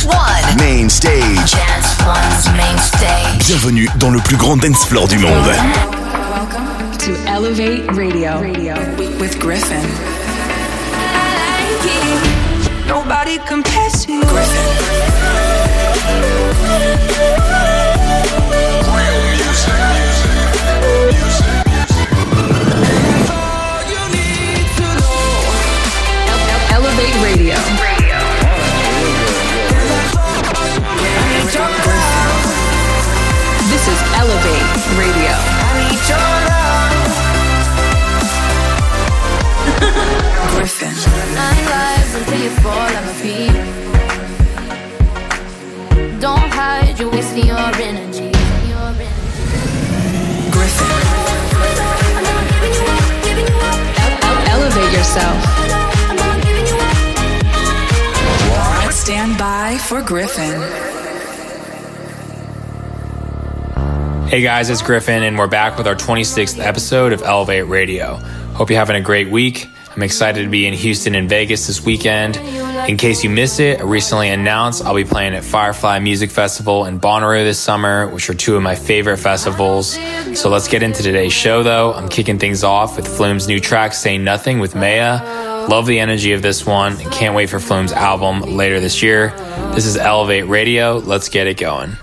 Dance One. Main stage. Dance One's main stage. Bienvenue dans le plus grand dance floor du monde. Welcome to Elevate Radio, Radio. with Griffin. Nobody compares to you. Griffin. Lives until you fall on my feet. Don't hide, you're wasting your energy. Gryffin. Elevate yourself. Stand by for Gryffin. Hey guys, it's Gryffin, and we're back with our 26th episode of Elevate Radio. Hope you're having a great week. I'm excited to be in Houston and Vegas this weekend. In case you missed it, I recently announced I'll be playing at Firefly Music Festival in Bonnaroo this summer, which are two of my favorite festivals. So let's get into today's show though. I'm kicking things off with Flume's new track, Say Nothing with MAY-A. Love the energy of this one and can't wait for Flume's album later this year. This is Elevate Radio. Let's get it going.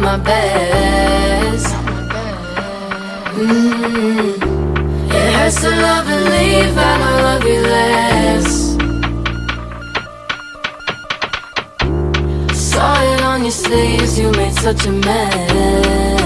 My best. Mm. It hurts to love and leave, I don't love you less. Saw it on your sleeves, you made such a mess.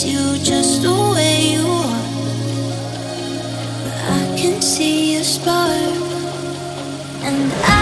you just the way you are. But I can see a spark, and I.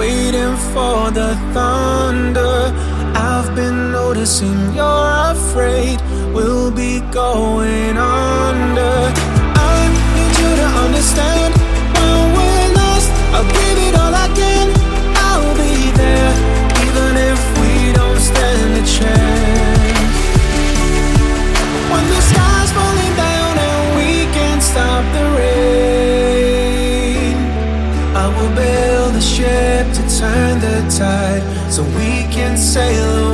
waiting for the thunder. I've been noticing you're afraid we'll be going under. I need you to understand. tide so we can sail away.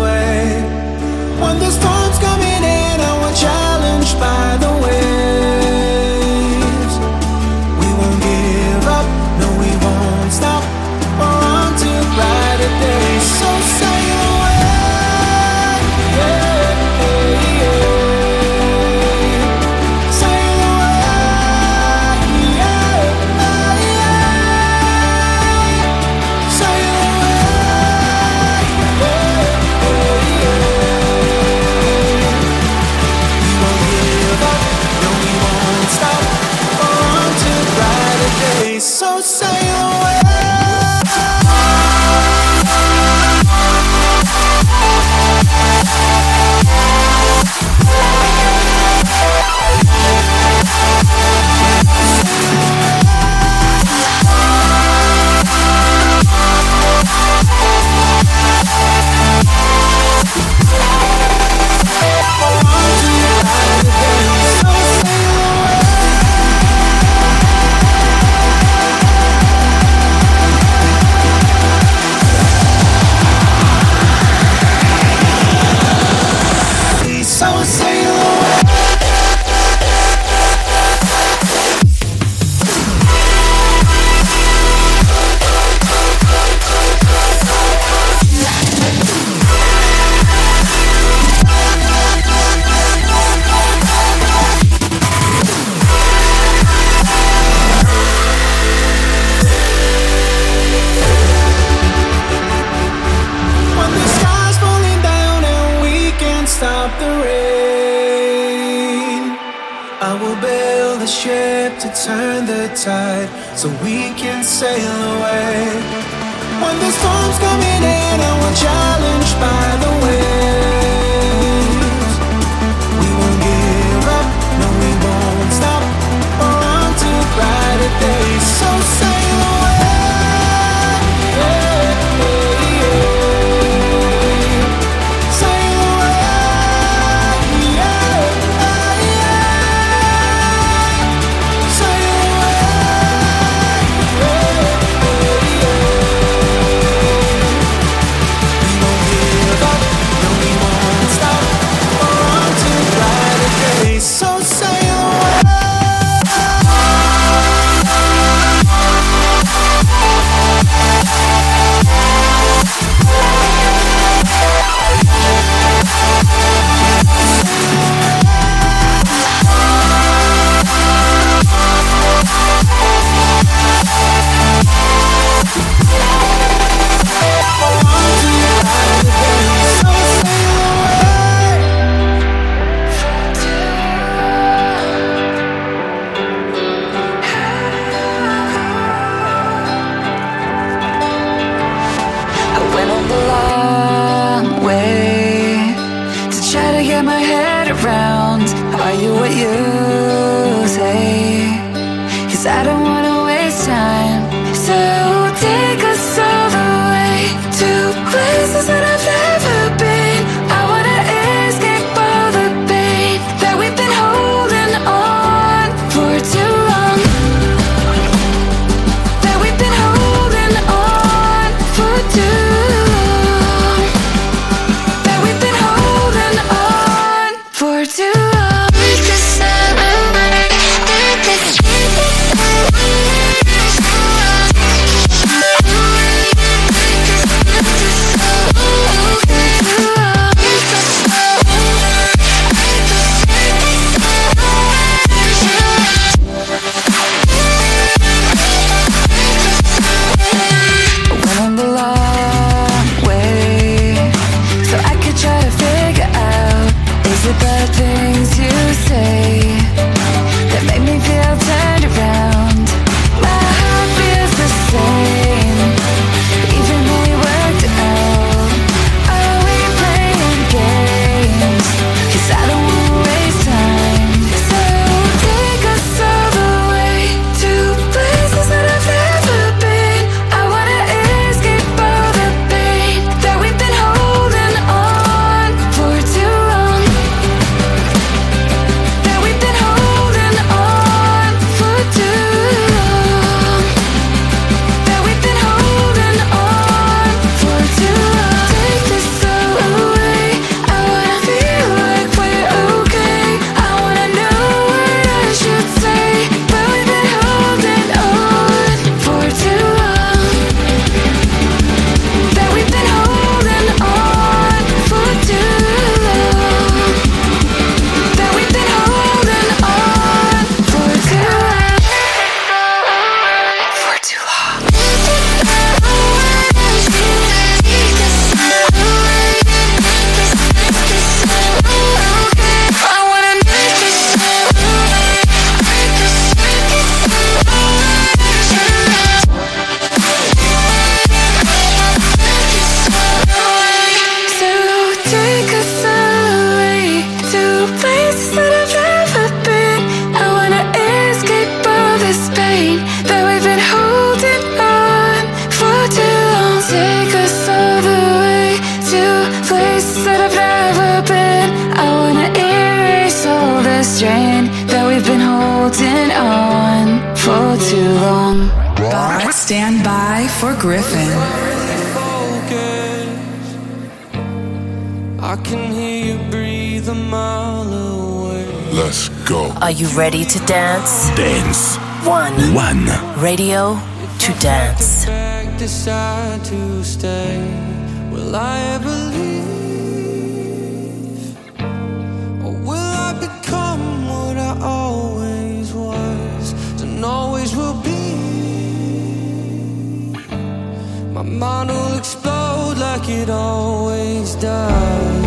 explode like it always does.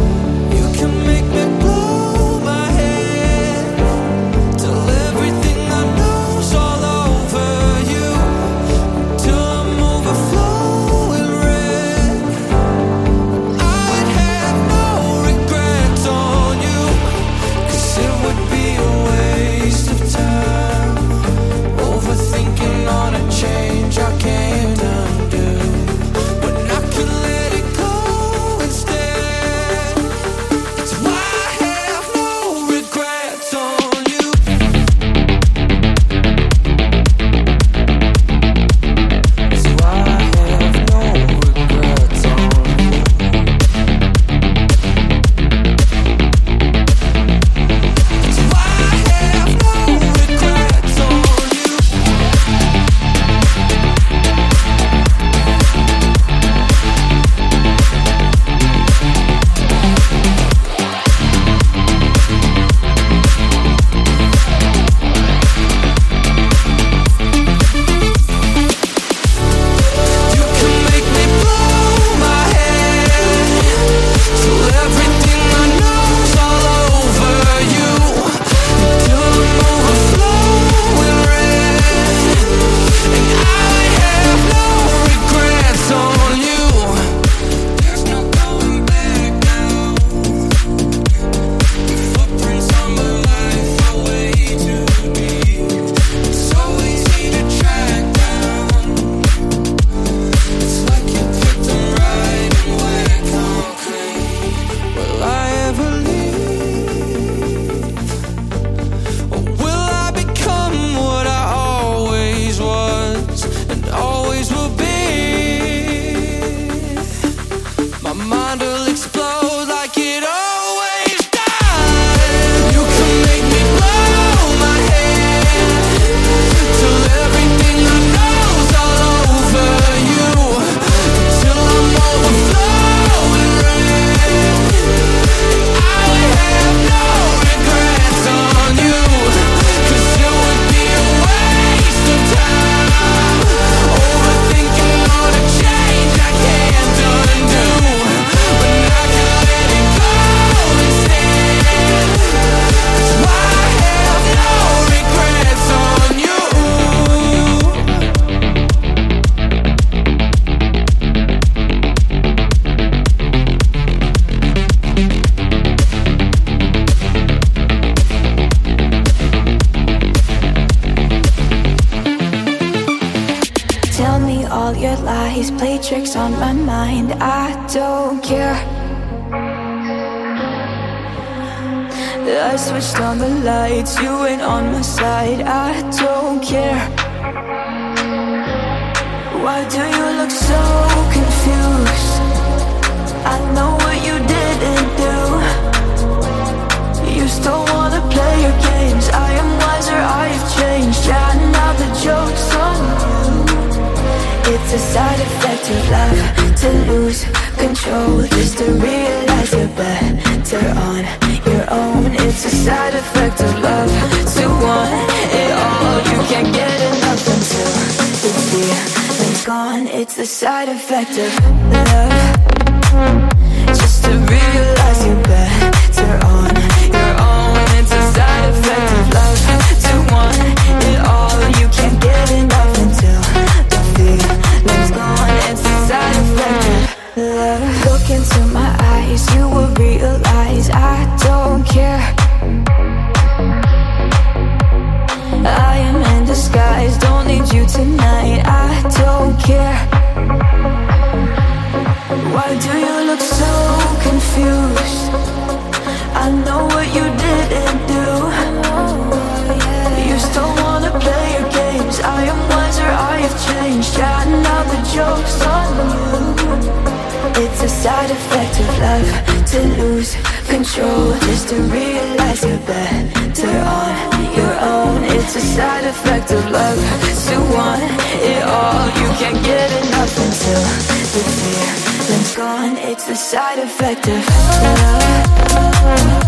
You can make me. On the lights, you ain't on my side, I don't care. Why do you look so confused? I know what you didn't do. You still wanna play your games, I am wiser, I have changed. Yeah, now the joke's on you. It's a side effect of love to lose control Just to realize you're better on your own. It's a side effect of love. To want it all You can't get enough until The feeling's gone. It's a side effect of love. Just to realize care? Why do you look so confused? I know what you didn't do. You still wanna play your games. I am wiser, I have changed. Yeah, out the joke's on you. It's a side effect of life to lose control, just to realize you're bad. It's a side effect of love to want it all. You can't get enough until the feeling's gone. It's a side effect of love.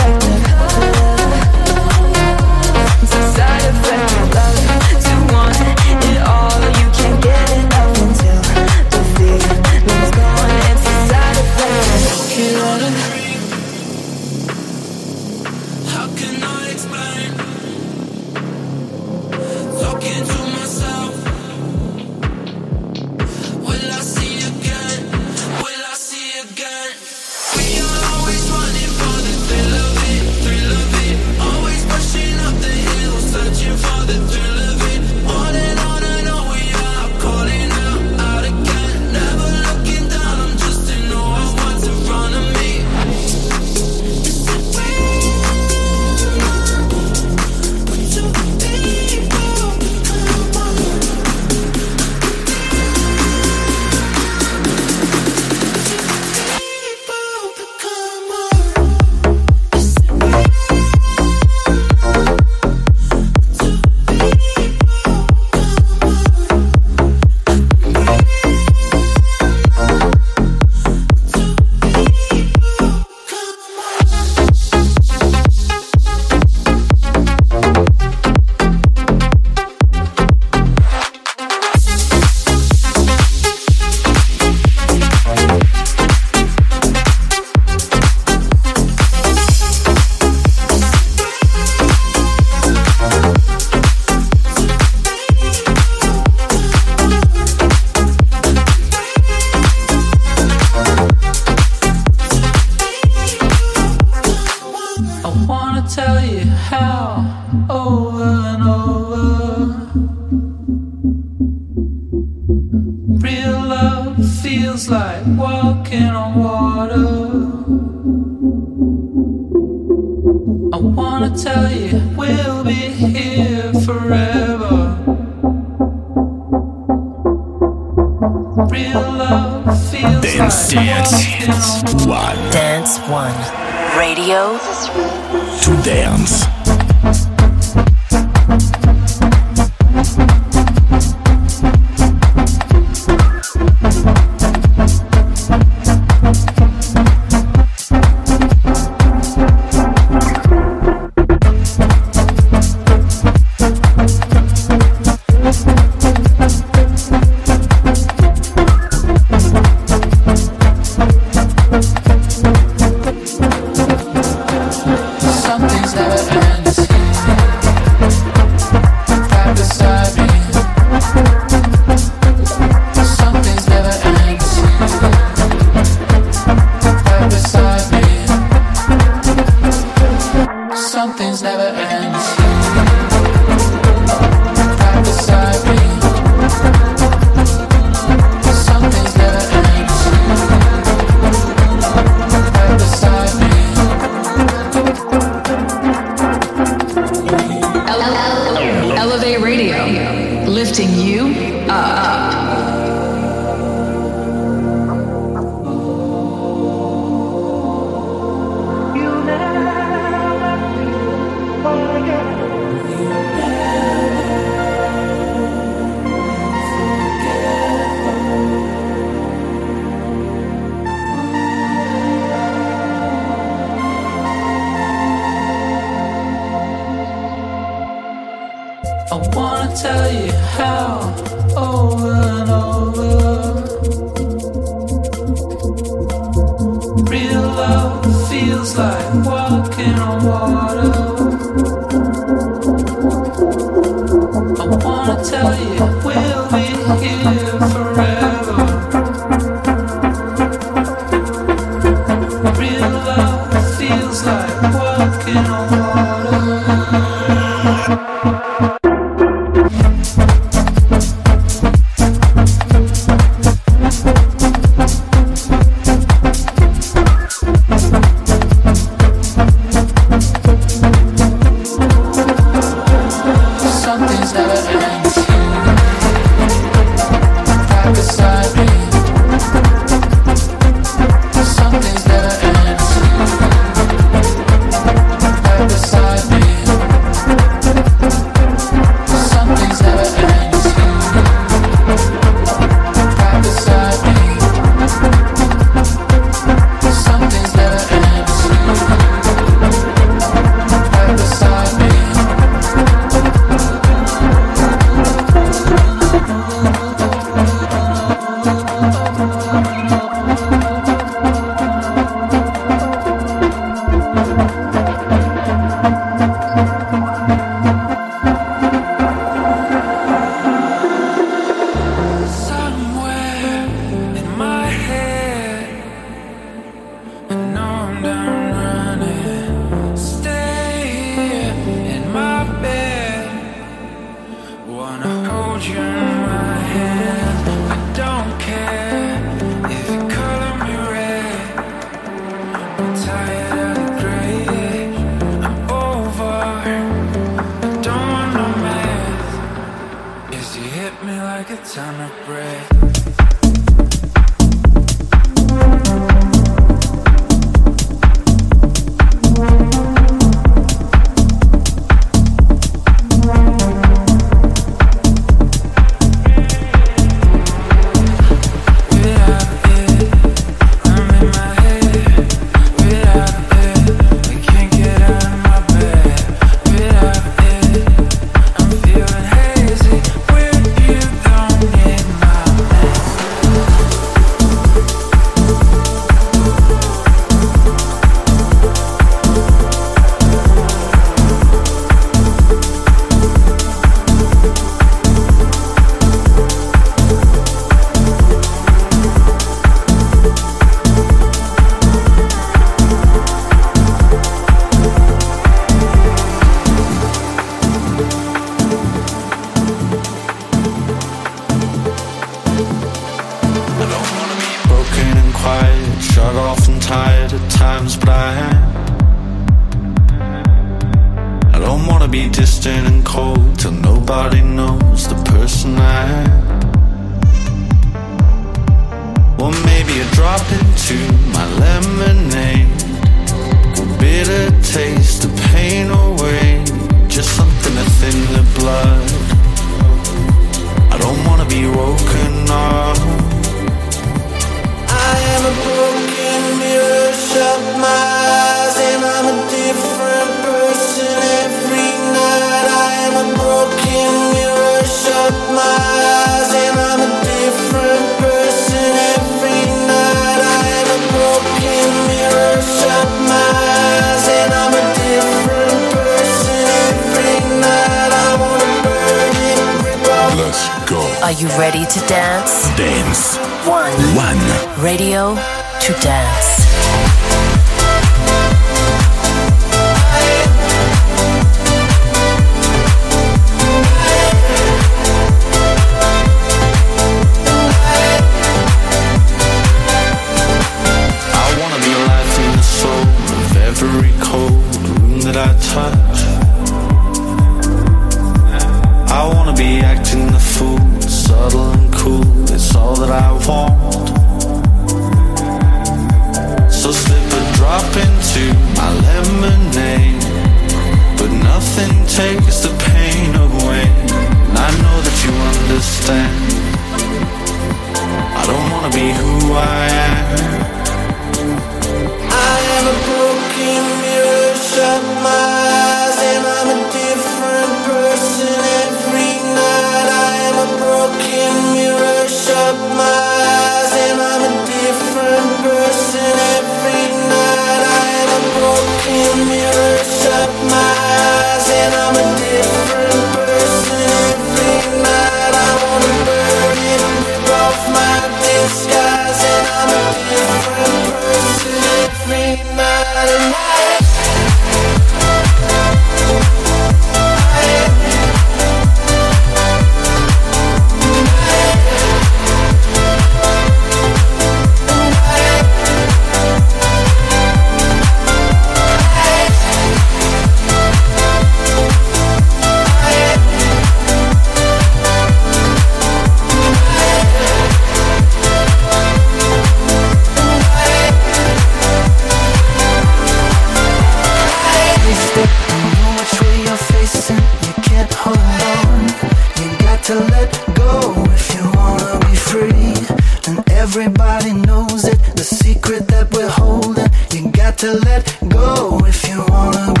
nobody knows it. The secret that we're holding, you got to let go if you wanna.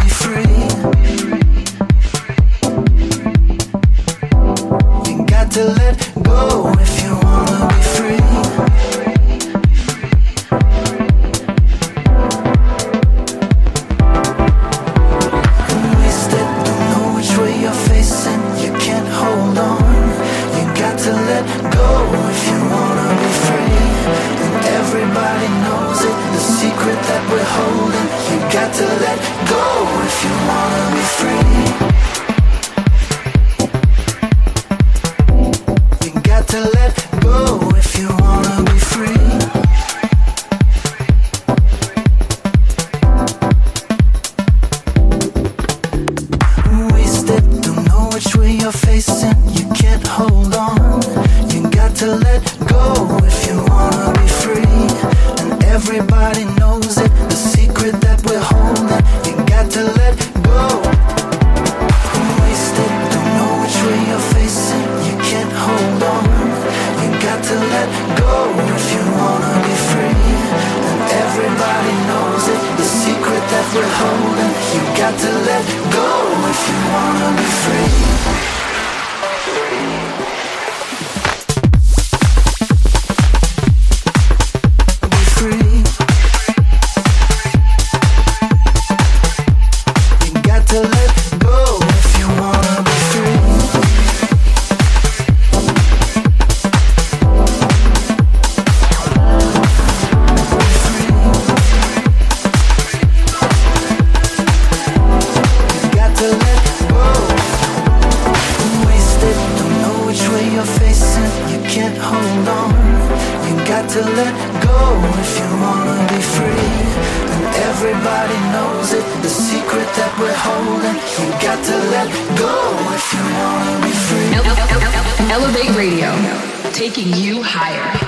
Taking you higher.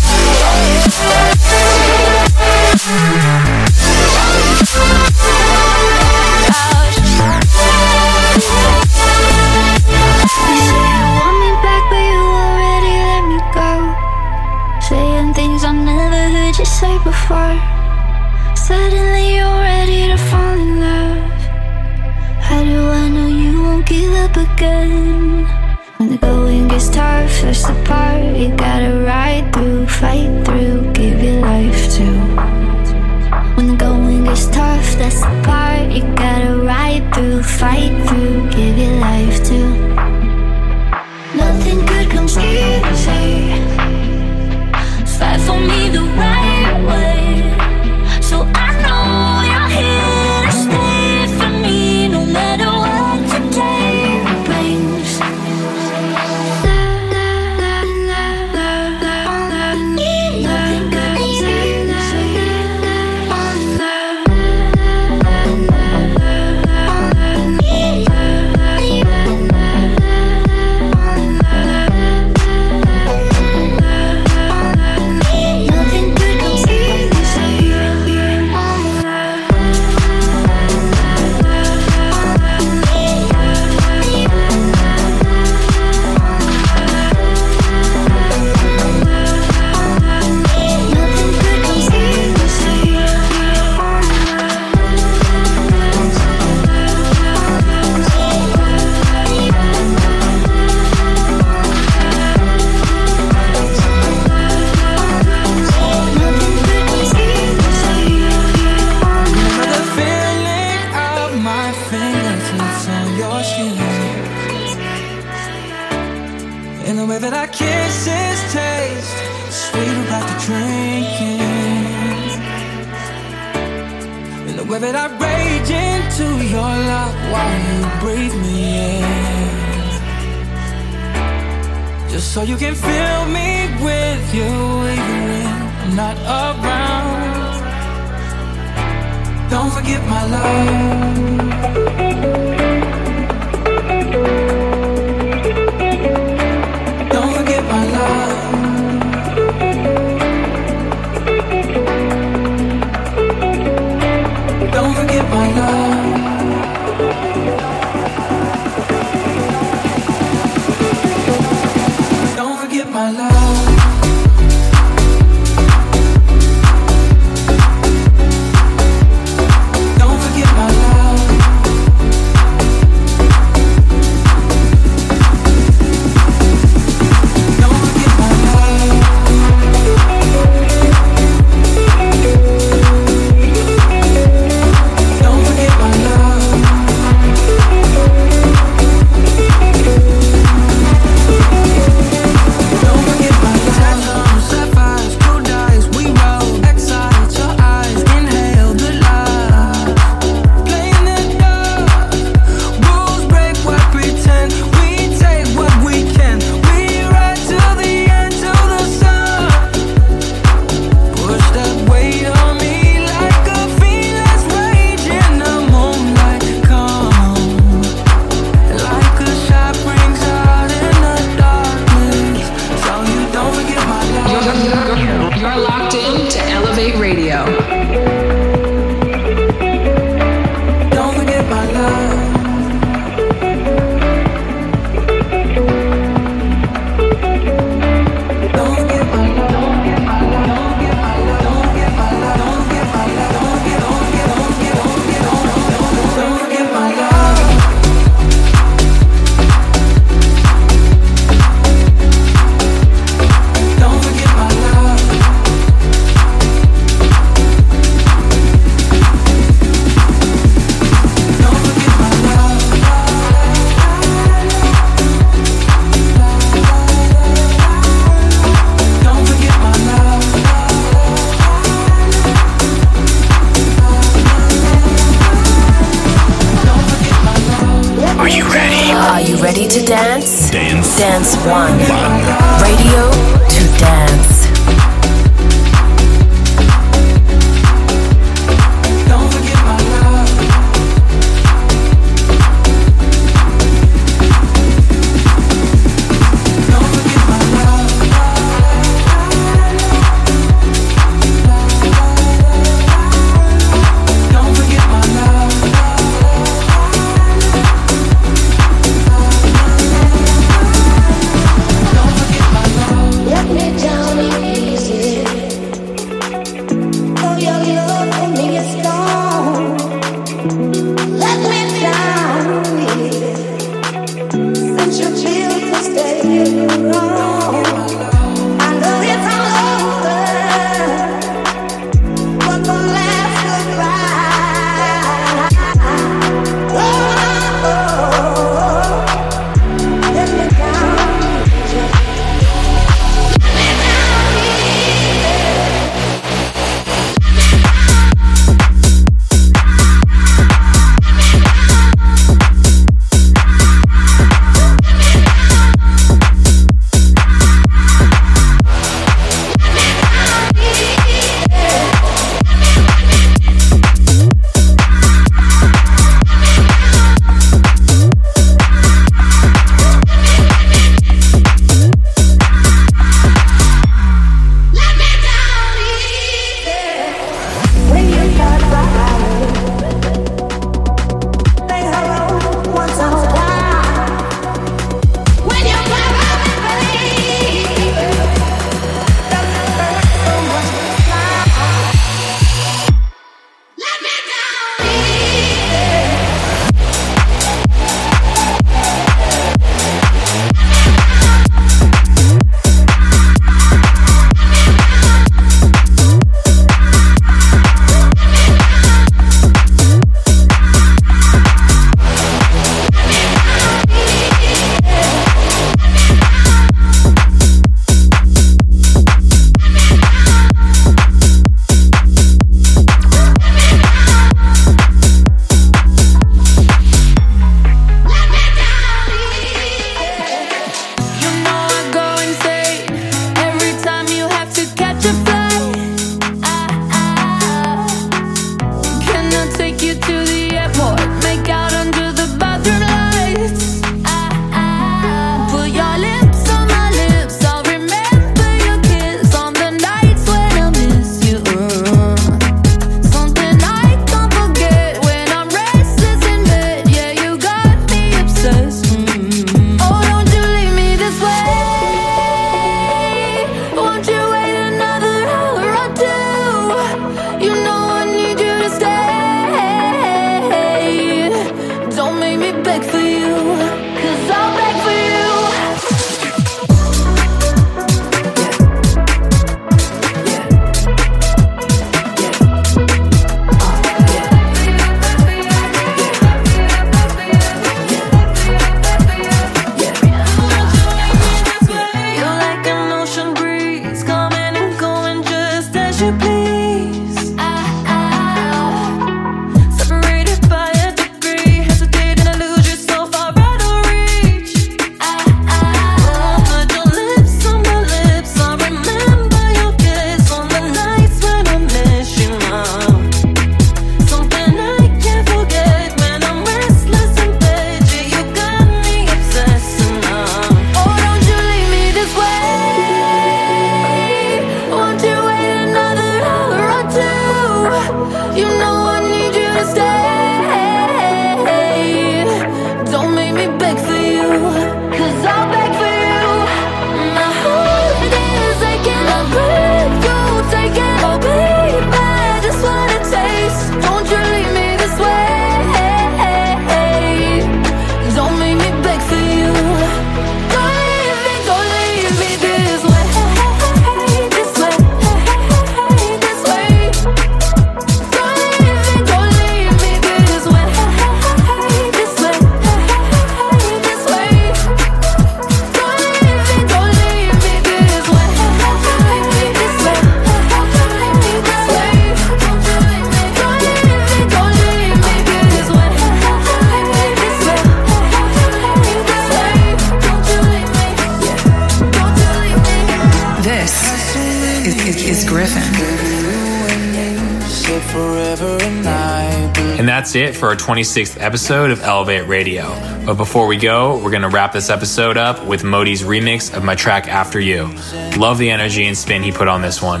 That's it for our 26th episode of Elevate Radio. But before we go, we're going to wrap this episode up with Modi's remix of my track After You. Love the energy and spin he put on this one.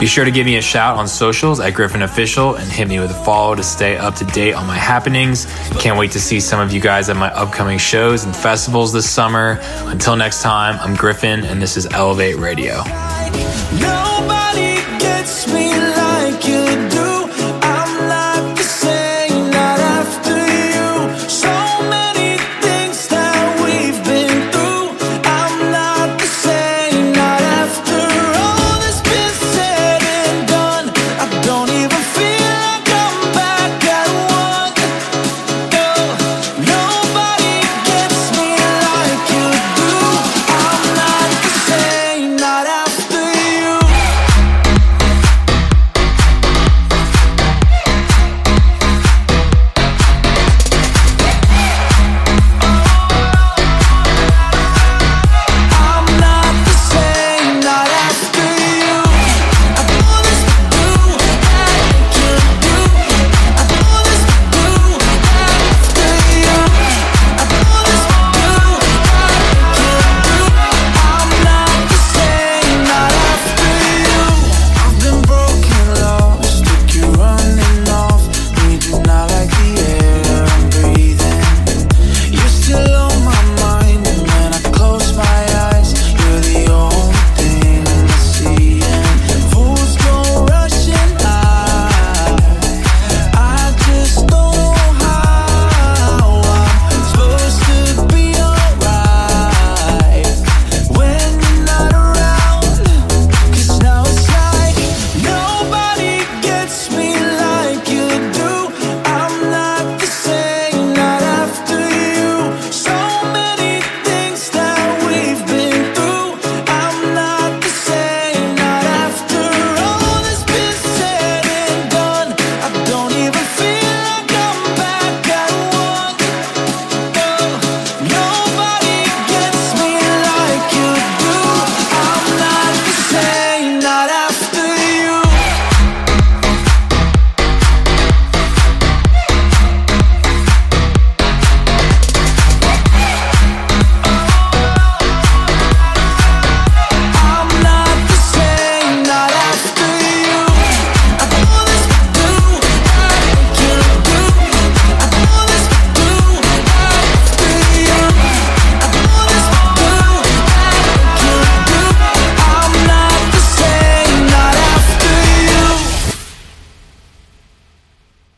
Be sure to give me a shout on socials at Gryffin Official and hit me with a follow to stay up to date on my happenings. Can't wait to see some of you guys at my upcoming shows and festivals this summer. Until next time, I'm Gryffin and this is Elevate Radio.